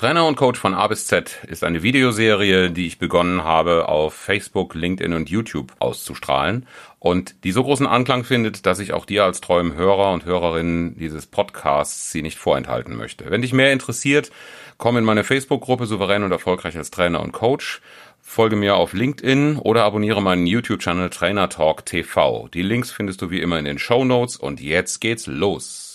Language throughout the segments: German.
Trainer und Coach von A bis Z ist eine Videoserie, die ich begonnen habe, auf Facebook, LinkedIn und YouTube auszustrahlen und die so großen Anklang findet, dass ich auch dir als treuem Hörer und Hörerin dieses Podcasts sie nicht vorenthalten möchte. Wenn dich mehr interessiert, komm in meine Facebook-Gruppe Souverän und Erfolgreich als Trainer und Coach folge mir auf LinkedIn oder abonniere meinen YouTube-Channel Trainer Talk TV. Die Links findest du wie immer in den Show Notes und jetzt geht's los.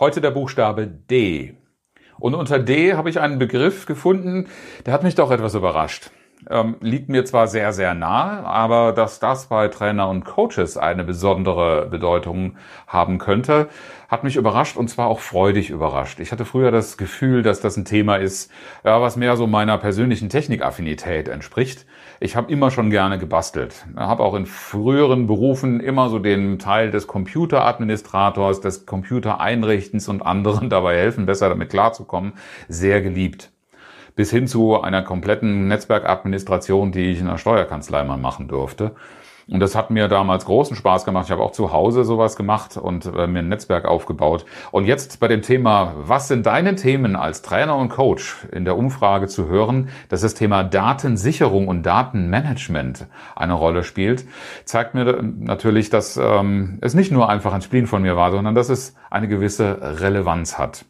Heute der Buchstabe D. Und unter D habe ich einen Begriff gefunden, der hat mich doch etwas überrascht. Ähm, liegt mir zwar sehr, sehr nah, aber dass das bei Trainer und Coaches eine besondere Bedeutung haben könnte, hat mich überrascht und zwar auch freudig überrascht. Ich hatte früher das Gefühl, dass das ein Thema ist, ja, was mehr so meiner persönlichen Technikaffinität entspricht. Ich habe immer schon gerne gebastelt. Habe auch in früheren Berufen immer so den Teil des Computeradministrators, des Computereinrichtens und anderen dabei helfen, besser damit klarzukommen, sehr geliebt bis hin zu einer kompletten Netzwerkadministration, die ich in der Steuerkanzlei mal machen durfte. Und das hat mir damals großen Spaß gemacht. Ich habe auch zu Hause sowas gemacht und äh, mir ein Netzwerk aufgebaut. Und jetzt bei dem Thema, was sind deine Themen als Trainer und Coach in der Umfrage zu hören, dass das Thema Datensicherung und Datenmanagement eine Rolle spielt, zeigt mir natürlich, dass ähm, es nicht nur einfach ein Spielen von mir war, sondern dass es eine gewisse Relevanz hat.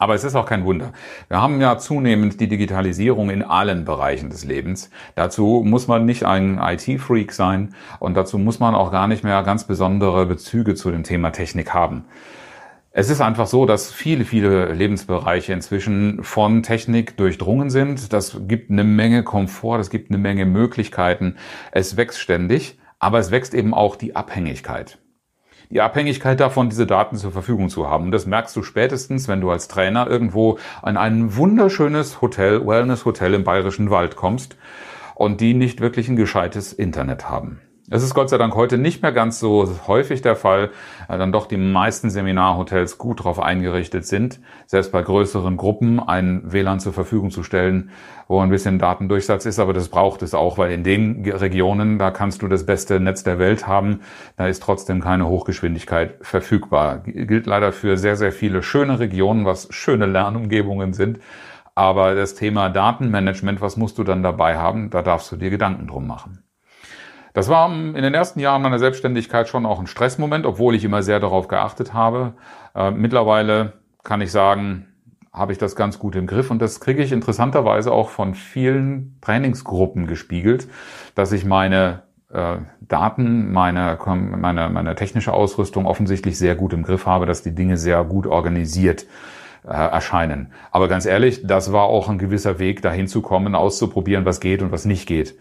Aber es ist auch kein Wunder. Wir haben ja zunehmend die Digitalisierung in allen Bereichen des Lebens. Dazu muss man nicht ein IT-Freak sein und dazu muss man auch gar nicht mehr ganz besondere Bezüge zu dem Thema Technik haben. Es ist einfach so, dass viele, viele Lebensbereiche inzwischen von Technik durchdrungen sind. Das gibt eine Menge Komfort, es gibt eine Menge Möglichkeiten. Es wächst ständig, aber es wächst eben auch die Abhängigkeit die Abhängigkeit davon, diese Daten zur Verfügung zu haben. Das merkst du spätestens, wenn du als Trainer irgendwo an ein wunderschönes Hotel, Wellness-Hotel im Bayerischen Wald kommst und die nicht wirklich ein gescheites Internet haben. Es ist Gott sei Dank heute nicht mehr ganz so häufig der Fall, weil dann doch die meisten Seminarhotels gut darauf eingerichtet sind, selbst bei größeren Gruppen ein WLAN zur Verfügung zu stellen, wo ein bisschen Datendurchsatz ist, aber das braucht es auch, weil in den Regionen, da kannst du das beste Netz der Welt haben, da ist trotzdem keine Hochgeschwindigkeit verfügbar. Gilt leider für sehr, sehr viele schöne Regionen, was schöne Lernumgebungen sind. Aber das Thema Datenmanagement, was musst du dann dabei haben, da darfst du dir Gedanken drum machen. Das war in den ersten Jahren meiner Selbstständigkeit schon auch ein Stressmoment, obwohl ich immer sehr darauf geachtet habe. Äh, mittlerweile kann ich sagen, habe ich das ganz gut im Griff und das kriege ich interessanterweise auch von vielen Trainingsgruppen gespiegelt, dass ich meine äh, Daten, meine, meine, meine technische Ausrüstung offensichtlich sehr gut im Griff habe, dass die Dinge sehr gut organisiert äh, erscheinen. Aber ganz ehrlich, das war auch ein gewisser Weg, dahin zu kommen, auszuprobieren, was geht und was nicht geht.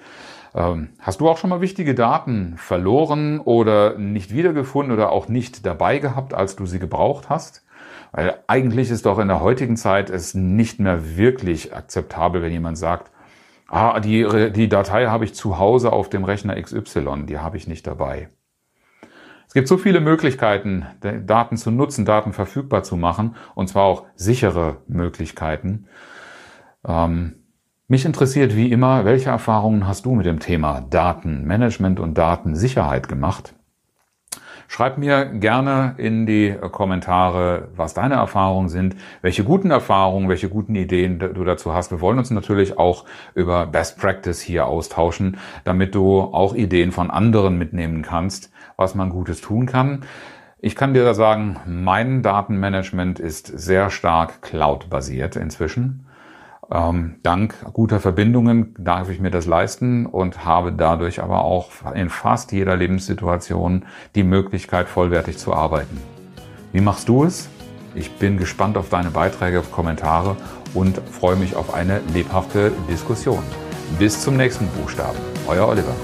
Ähm, hast du auch schon mal wichtige Daten verloren oder nicht wiedergefunden oder auch nicht dabei gehabt, als du sie gebraucht hast? Weil eigentlich ist doch in der heutigen Zeit es nicht mehr wirklich akzeptabel, wenn jemand sagt, ah, die, die Datei habe ich zu Hause auf dem Rechner XY, die habe ich nicht dabei. Es gibt so viele Möglichkeiten, Daten zu nutzen, Daten verfügbar zu machen, und zwar auch sichere Möglichkeiten. Ähm, mich interessiert wie immer, welche Erfahrungen hast du mit dem Thema Datenmanagement und Datensicherheit gemacht? Schreib mir gerne in die Kommentare, was deine Erfahrungen sind, welche guten Erfahrungen, welche guten Ideen du dazu hast. Wir wollen uns natürlich auch über Best Practice hier austauschen, damit du auch Ideen von anderen mitnehmen kannst, was man Gutes tun kann. Ich kann dir da sagen, mein Datenmanagement ist sehr stark cloud-basiert inzwischen. Ähm, dank guter Verbindungen darf ich mir das leisten und habe dadurch aber auch in fast jeder Lebenssituation die Möglichkeit, vollwertig zu arbeiten. Wie machst du es? Ich bin gespannt auf deine Beiträge, Kommentare und freue mich auf eine lebhafte Diskussion. Bis zum nächsten Buchstaben. Euer Oliver.